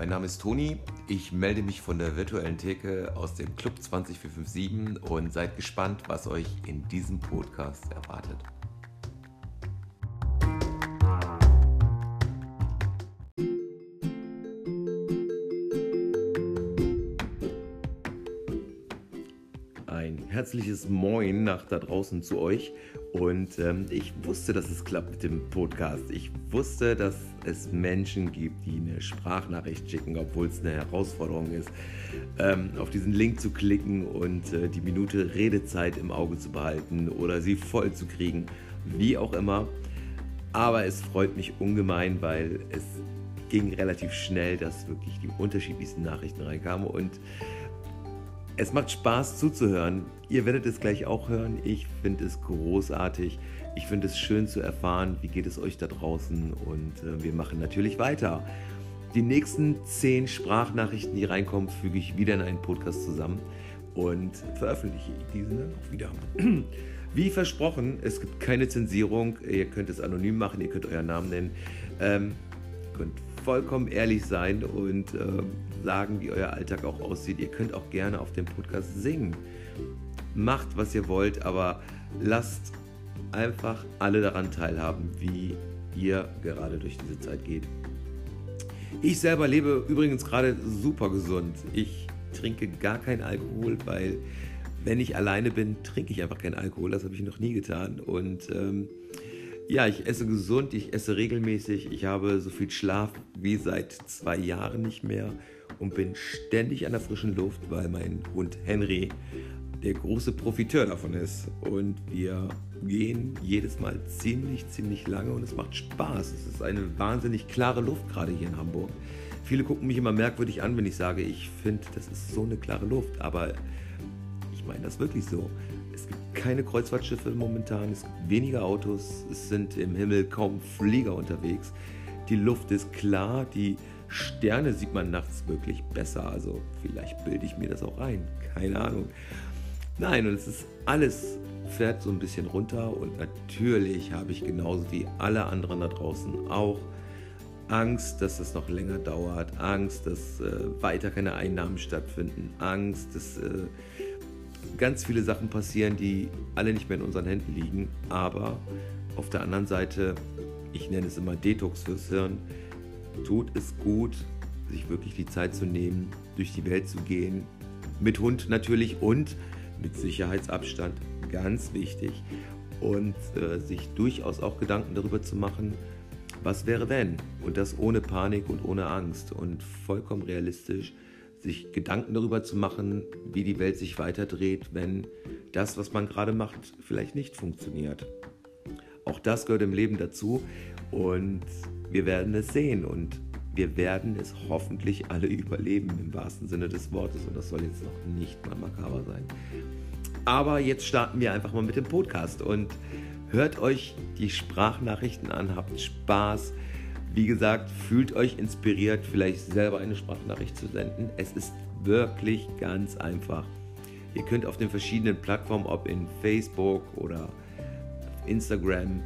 Mein Name ist Toni. Ich melde mich von der virtuellen Theke aus dem Club 20457 und seid gespannt, was euch in diesem Podcast erwartet. Herzliches Moin nach da draußen zu euch. Und ähm, ich wusste, dass es klappt mit dem Podcast. Ich wusste, dass es Menschen gibt, die eine Sprachnachricht schicken, obwohl es eine Herausforderung ist, ähm, auf diesen Link zu klicken und äh, die Minute Redezeit im Auge zu behalten oder sie voll zu kriegen, wie auch immer. Aber es freut mich ungemein, weil es ging relativ schnell, dass wirklich die unterschiedlichsten Nachrichten reinkamen und es macht Spaß zuzuhören. Ihr werdet es gleich auch hören. Ich finde es großartig. Ich finde es schön zu erfahren, wie geht es euch da draußen. Und äh, wir machen natürlich weiter. Die nächsten zehn Sprachnachrichten, die reinkommen, füge ich wieder in einen Podcast zusammen und veröffentliche diese dann auch wieder. Wie versprochen, es gibt keine Zensierung. Ihr könnt es anonym machen, ihr könnt euren Namen nennen. Ähm, könnt vollkommen ehrlich sein und äh, sagen, wie euer Alltag auch aussieht. Ihr könnt auch gerne auf dem Podcast singen. Macht, was ihr wollt, aber lasst einfach alle daran teilhaben, wie ihr gerade durch diese Zeit geht. Ich selber lebe übrigens gerade super gesund. Ich trinke gar keinen Alkohol, weil wenn ich alleine bin, trinke ich einfach keinen Alkohol. Das habe ich noch nie getan. Und ähm, ja, ich esse gesund, ich esse regelmäßig. Ich habe so viel Schlaf wie seit zwei Jahren nicht mehr und bin ständig an der frischen Luft, weil mein Hund Henry der große Profiteur davon ist. Und wir gehen jedes Mal ziemlich, ziemlich lange und es macht Spaß. Es ist eine wahnsinnig klare Luft gerade hier in Hamburg. Viele gucken mich immer merkwürdig an, wenn ich sage, ich finde, das ist so eine klare Luft. Aber ich meine das wirklich so. Es gibt keine Kreuzfahrtschiffe momentan, es gibt weniger Autos, es sind im Himmel kaum Flieger unterwegs. Die Luft ist klar, die Sterne sieht man nachts wirklich besser. Also vielleicht bilde ich mir das auch ein. Keine Ahnung. Nein, und es ist alles fährt so ein bisschen runter und natürlich habe ich genauso wie alle anderen da draußen auch Angst, dass es noch länger dauert, Angst, dass äh, weiter keine Einnahmen stattfinden, Angst, dass äh, ganz viele Sachen passieren, die alle nicht mehr in unseren Händen liegen. Aber auf der anderen Seite, ich nenne es immer Detox fürs Hirn, tut es gut, sich wirklich die Zeit zu nehmen, durch die Welt zu gehen. Mit Hund natürlich und mit Sicherheitsabstand, ganz wichtig. Und äh, sich durchaus auch Gedanken darüber zu machen, was wäre wenn? Und das ohne Panik und ohne Angst und vollkommen realistisch, sich Gedanken darüber zu machen, wie die Welt sich weiterdreht, wenn das, was man gerade macht, vielleicht nicht funktioniert. Auch das gehört im Leben dazu und wir werden es sehen und wir werden es hoffentlich alle überleben im wahrsten Sinne des Wortes und das soll jetzt noch nicht mal makaber sein. Aber jetzt starten wir einfach mal mit dem Podcast und hört euch die Sprachnachrichten an, habt Spaß. Wie gesagt, fühlt euch inspiriert, vielleicht selber eine Sprachnachricht zu senden. Es ist wirklich ganz einfach. Ihr könnt auf den verschiedenen Plattformen, ob in Facebook oder Instagram,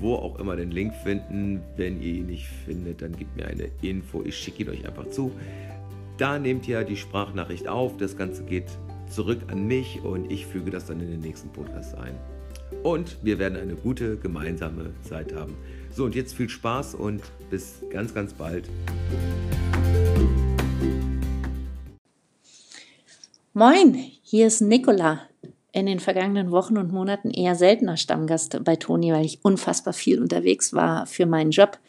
wo auch immer den Link finden. Wenn ihr ihn nicht findet, dann gebt mir eine Info. Ich schicke ihn euch einfach zu. Da nehmt ihr die Sprachnachricht auf. Das Ganze geht zurück an mich und ich füge das dann in den nächsten Podcast ein. Und wir werden eine gute gemeinsame Zeit haben. So, und jetzt viel Spaß und bis ganz, ganz bald. Moin, hier ist Nicola in den vergangenen Wochen und Monaten eher seltener Stammgast bei Toni, weil ich unfassbar viel unterwegs war für meinen Job.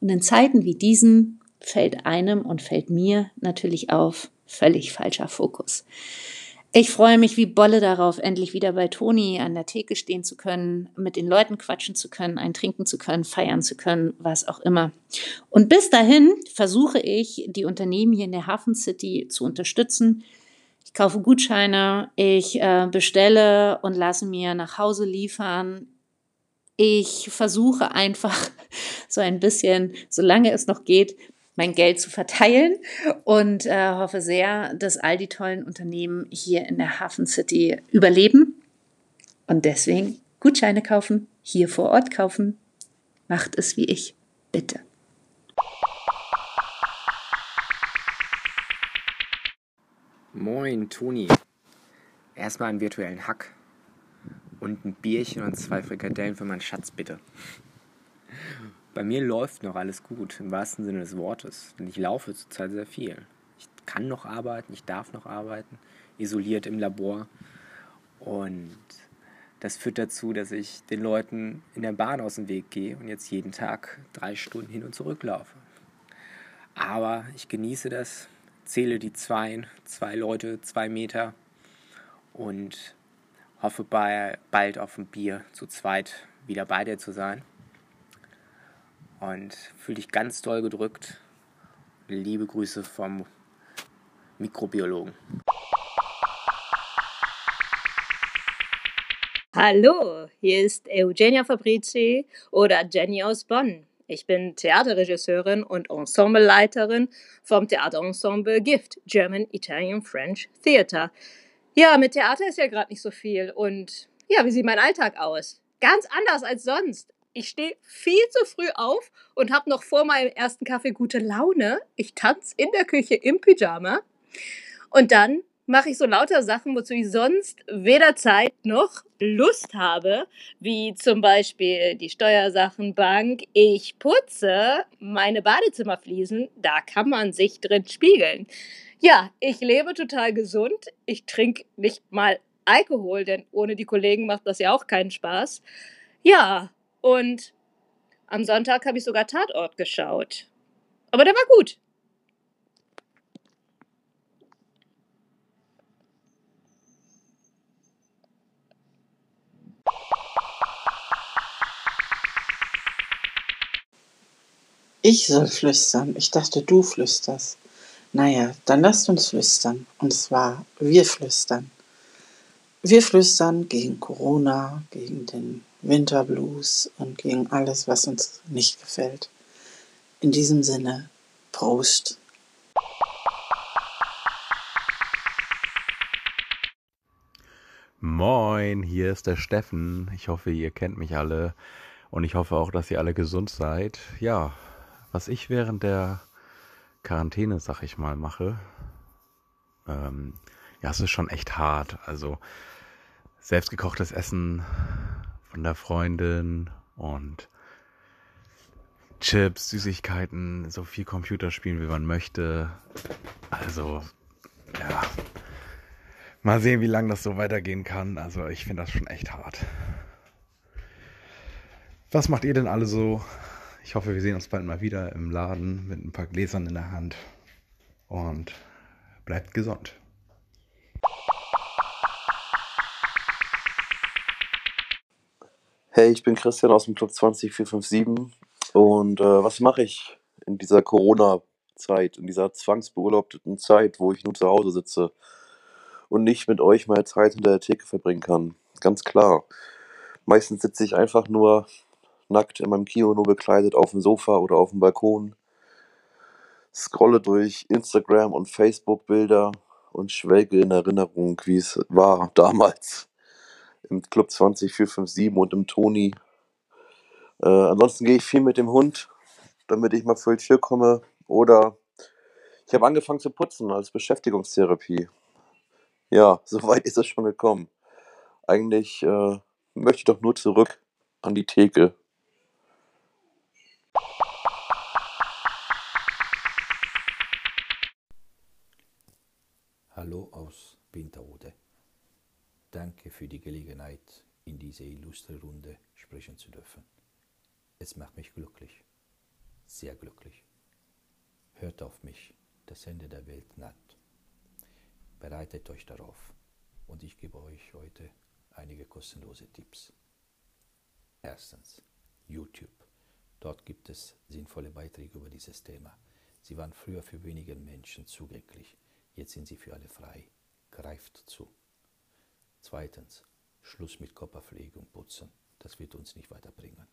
Und in Zeiten wie diesen fällt einem und fällt mir natürlich auf, völlig falscher Fokus. Ich freue mich wie Bolle darauf, endlich wieder bei Toni an der Theke stehen zu können, mit den Leuten quatschen zu können, ein trinken zu können, feiern zu können, was auch immer. Und bis dahin versuche ich, die Unternehmen hier in der Hafen City zu unterstützen, ich kaufe Gutscheine, ich äh, bestelle und lasse mir nach Hause liefern. Ich versuche einfach so ein bisschen, solange es noch geht, mein Geld zu verteilen und äh, hoffe sehr, dass all die tollen Unternehmen hier in der Hafen City überleben. Und deswegen Gutscheine kaufen, hier vor Ort kaufen. Macht es wie ich, bitte. Moin, Toni. Erstmal einen virtuellen Hack und ein Bierchen und zwei Frikadellen für meinen Schatz, bitte. Bei mir läuft noch alles gut, im wahrsten Sinne des Wortes. Denn ich laufe zurzeit sehr viel. Ich kann noch arbeiten, ich darf noch arbeiten, isoliert im Labor. Und das führt dazu, dass ich den Leuten in der Bahn aus dem Weg gehe und jetzt jeden Tag drei Stunden hin und zurück laufe. Aber ich genieße das, zähle die Zweien, zwei Leute, zwei Meter und hoffe bald auf ein Bier zu zweit wieder bei dir zu sein. Und fühle dich ganz doll gedrückt. Liebe Grüße vom Mikrobiologen. Hallo, hier ist Eugenia Fabrizi oder Jenny aus Bonn. Ich bin Theaterregisseurin und Ensembleleiterin vom Theaterensemble GIFT, German Italian French Theater. Ja, mit Theater ist ja gerade nicht so viel. Und ja, wie sieht mein Alltag aus? Ganz anders als sonst. Ich stehe viel zu früh auf und habe noch vor meinem ersten Kaffee gute Laune. Ich tanze in der Küche im Pyjama. Und dann mache ich so lauter Sachen, wozu ich sonst weder Zeit noch Lust habe, wie zum Beispiel die Steuersachenbank. Ich putze meine Badezimmerfliesen, da kann man sich drin spiegeln. Ja, ich lebe total gesund. Ich trinke nicht mal Alkohol, denn ohne die Kollegen macht das ja auch keinen Spaß. Ja, und am Sonntag habe ich sogar Tatort geschaut. Aber der war gut. Ich soll flüstern. Ich dachte, du flüsterst. Naja, dann lasst uns flüstern. Und zwar, wir flüstern. Wir flüstern gegen Corona, gegen den Winterblues und gegen alles, was uns nicht gefällt. In diesem Sinne, Prost. Moin, hier ist der Steffen. Ich hoffe, ihr kennt mich alle und ich hoffe auch, dass ihr alle gesund seid. Ja, was ich während der Quarantäne, sag ich mal, mache, ähm, ja, es ist schon echt hart. Also selbstgekochtes Essen von der Freundin und Chips, Süßigkeiten, so viel Computerspielen, wie man möchte. Also, ja. Mal sehen, wie lange das so weitergehen kann. Also, ich finde das schon echt hart. Was macht ihr denn alle so? Ich hoffe, wir sehen uns bald mal wieder im Laden mit ein paar Gläsern in der Hand. Und bleibt gesund. Hey, ich bin Christian aus dem Club 20457 und äh, was mache ich in dieser Corona-Zeit, in dieser zwangsbeurlaubten Zeit, wo ich nur zu Hause sitze und nicht mit euch mal Zeit hinter der Theke verbringen kann? Ganz klar. Meistens sitze ich einfach nur nackt in meinem Kimono bekleidet auf dem Sofa oder auf dem Balkon, scrolle durch Instagram und Facebook Bilder und schwelge in Erinnerung, wie es war damals im Club 20457 und im Toni. Äh, ansonsten gehe ich viel mit dem Hund, damit ich mal für die Tür komme. Oder ich habe angefangen zu putzen als Beschäftigungstherapie. Ja, so weit ist es schon gekommen. Eigentlich äh, möchte ich doch nur zurück an die Theke. Hallo aus Winterode. Danke für die Gelegenheit, in diese illustre Runde sprechen zu dürfen. Es macht mich glücklich, sehr glücklich. Hört auf mich, das Ende der Welt naht. Bereitet euch darauf und ich gebe euch heute einige kostenlose Tipps. Erstens, YouTube. Dort gibt es sinnvolle Beiträge über dieses Thema. Sie waren früher für wenige Menschen zugänglich, jetzt sind sie für alle frei. Greift zu. Zweitens, Schluss mit Körperpflege und Putzen. Das wird uns nicht weiterbringen.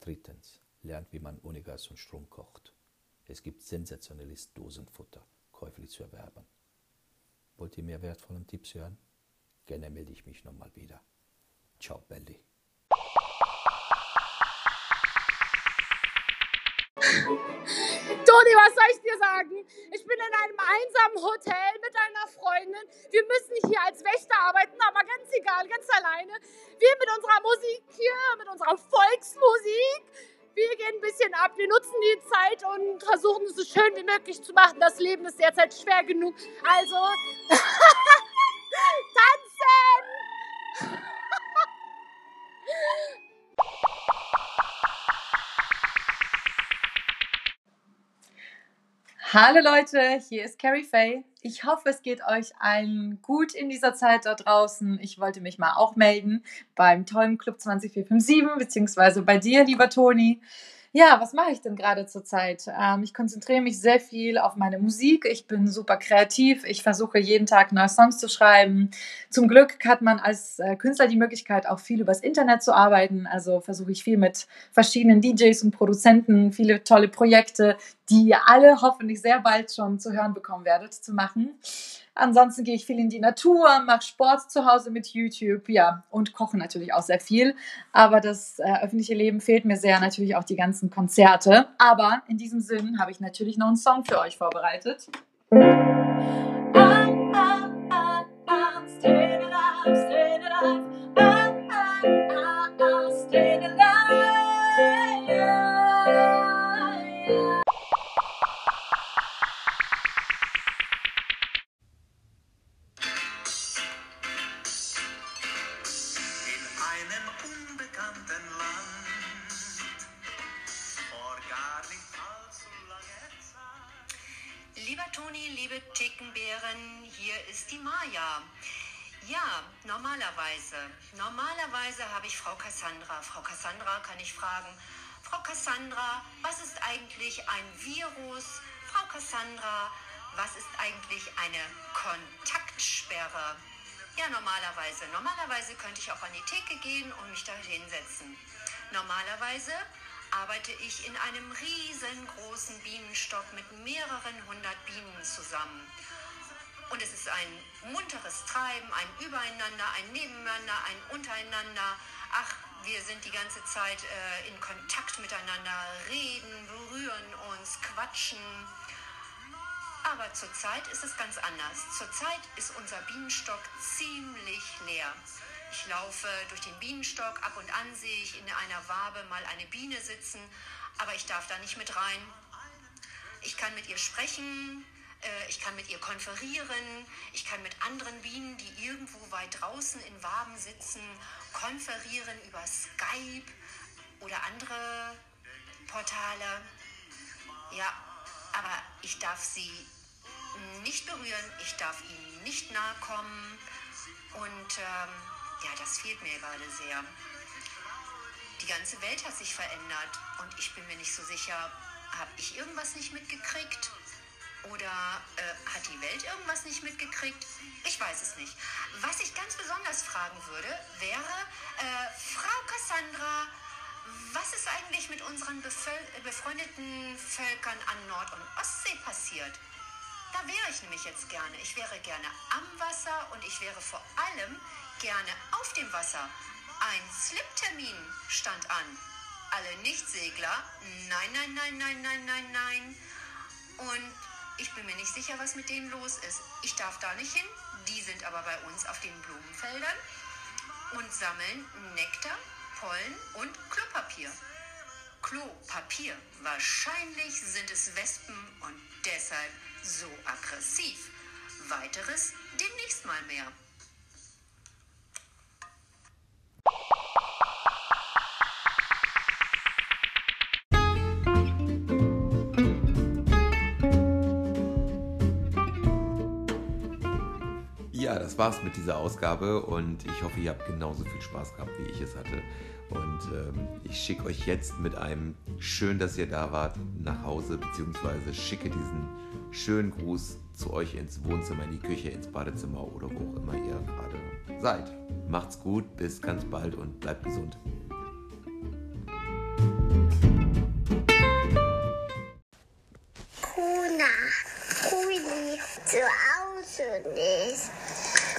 Drittens, lernt, wie man ohne Gas und Strom kocht. Es gibt sensationelles Dosenfutter, käuflich zu erwerben. Wollt ihr mehr wertvollen Tipps hören? Gerne melde ich mich nochmal wieder. Ciao, Belly. Toni, was soll ich dir sagen? Ich bin in einem einsamen Hotel mit einer Freundin. Wir müssen hier als Wächter arbeiten, aber ganz egal, ganz alleine. Wir mit unserer Musik hier, mit unserer Volksmusik. Wir gehen ein bisschen ab. Wir nutzen die Zeit und versuchen es so schön wie möglich zu machen. Das Leben ist derzeit schwer genug. Also, Hallo Leute, hier ist Carrie Faye. Ich hoffe, es geht euch allen gut in dieser Zeit da draußen. Ich wollte mich mal auch melden beim tollen Club 20457, beziehungsweise bei dir, lieber Toni. Ja, was mache ich denn gerade zurzeit? Ähm, ich konzentriere mich sehr viel auf meine Musik. Ich bin super kreativ. Ich versuche jeden Tag neue Songs zu schreiben. Zum Glück hat man als äh, Künstler die Möglichkeit, auch viel übers Internet zu arbeiten. Also versuche ich viel mit verschiedenen DJs und Produzenten, viele tolle Projekte, die ihr alle hoffentlich sehr bald schon zu hören bekommen werdet, zu machen. Ansonsten gehe ich viel in die Natur, mache Sport zu Hause mit YouTube, ja, und koche natürlich auch sehr viel. Aber das äh, öffentliche Leben fehlt mir sehr, natürlich auch die ganzen Konzerte. Aber in diesem Sinn habe ich natürlich noch einen Song für euch vorbereitet. Toni, liebe Tickenbären, hier ist die Maja. Ja, normalerweise. Normalerweise habe ich Frau Cassandra. Frau Cassandra kann ich fragen, Frau Cassandra, was ist eigentlich ein Virus? Frau Cassandra, was ist eigentlich eine Kontaktsperre? Ja, normalerweise. Normalerweise könnte ich auch an die Theke gehen und mich da hinsetzen. Normalerweise arbeite ich in einem riesengroßen Bienenstock mit mehreren hundert Bienen zusammen. Und es ist ein munteres Treiben, ein Übereinander, ein Nebeneinander, ein Untereinander. Ach, wir sind die ganze Zeit äh, in Kontakt miteinander, reden, berühren uns, quatschen. Aber zurzeit ist es ganz anders. Zurzeit ist unser Bienenstock ziemlich leer. Ich laufe durch den Bienenstock, ab und an sehe ich in einer Wabe mal eine Biene sitzen, aber ich darf da nicht mit rein. Ich kann mit ihr sprechen, äh, ich kann mit ihr konferieren, ich kann mit anderen Bienen, die irgendwo weit draußen in Waben sitzen, konferieren über Skype oder andere Portale. Ja, aber ich darf sie nicht berühren, ich darf ihnen nicht nahe kommen und ähm, ja, das fehlt mir gerade sehr. Die ganze Welt hat sich verändert und ich bin mir nicht so sicher, habe ich irgendwas nicht mitgekriegt? Oder äh, hat die Welt irgendwas nicht mitgekriegt? Ich weiß es nicht. Was ich ganz besonders fragen würde, wäre, äh, Frau Cassandra, was ist eigentlich mit unseren bevöl befreundeten Völkern an Nord- und Ostsee passiert? Da wäre ich nämlich jetzt gerne. Ich wäre gerne am Wasser und ich wäre vor allem gerne auf dem Wasser. Ein Sliptermin stand an. Alle Nichtsegler, nein, nein, nein, nein, nein, nein, nein. Und ich bin mir nicht sicher, was mit denen los ist. Ich darf da nicht hin. Die sind aber bei uns auf den Blumenfeldern und sammeln Nektar, Pollen und Klopapier. Klopapier. Wahrscheinlich sind es Wespen und deshalb so aggressiv. Weiteres demnächst mal mehr. Das war's mit dieser Ausgabe und ich hoffe, ihr habt genauso viel Spaß gehabt, wie ich es hatte. Und ähm, ich schicke euch jetzt mit einem schön, dass ihr da wart, nach Hause, beziehungsweise schicke diesen schönen Gruß zu euch ins Wohnzimmer, in die Küche, ins Badezimmer oder wo auch immer ihr gerade seid. Macht's gut, bis ganz bald und bleibt gesund. Kuna, Kuli, zu Hause nicht.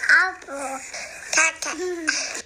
Aber Kaka. Kuna,